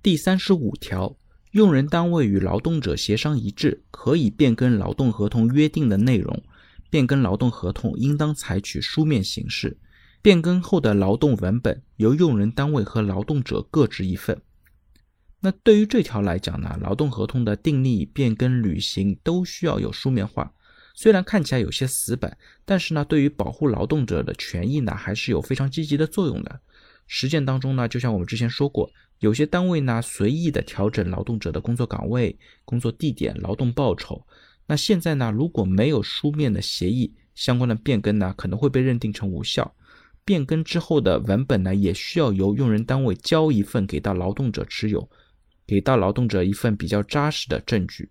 第三十五条，用人单位与劳动者协商一致，可以变更劳动合同约定的内容。变更劳动合同应当采取书面形式。变更后的劳动文本由用人单位和劳动者各执一份。那对于这条来讲呢，劳动合同的订立、变更、履行都需要有书面化。虽然看起来有些死板，但是呢，对于保护劳动者的权益呢，还是有非常积极的作用的。实践当中呢，就像我们之前说过，有些单位呢随意的调整劳动者的工作岗位、工作地点、劳动报酬。那现在呢，如果没有书面的协议，相关的变更呢可能会被认定成无效。变更之后的文本呢，也需要由用人单位交一份给到劳动者持有，给到劳动者一份比较扎实的证据。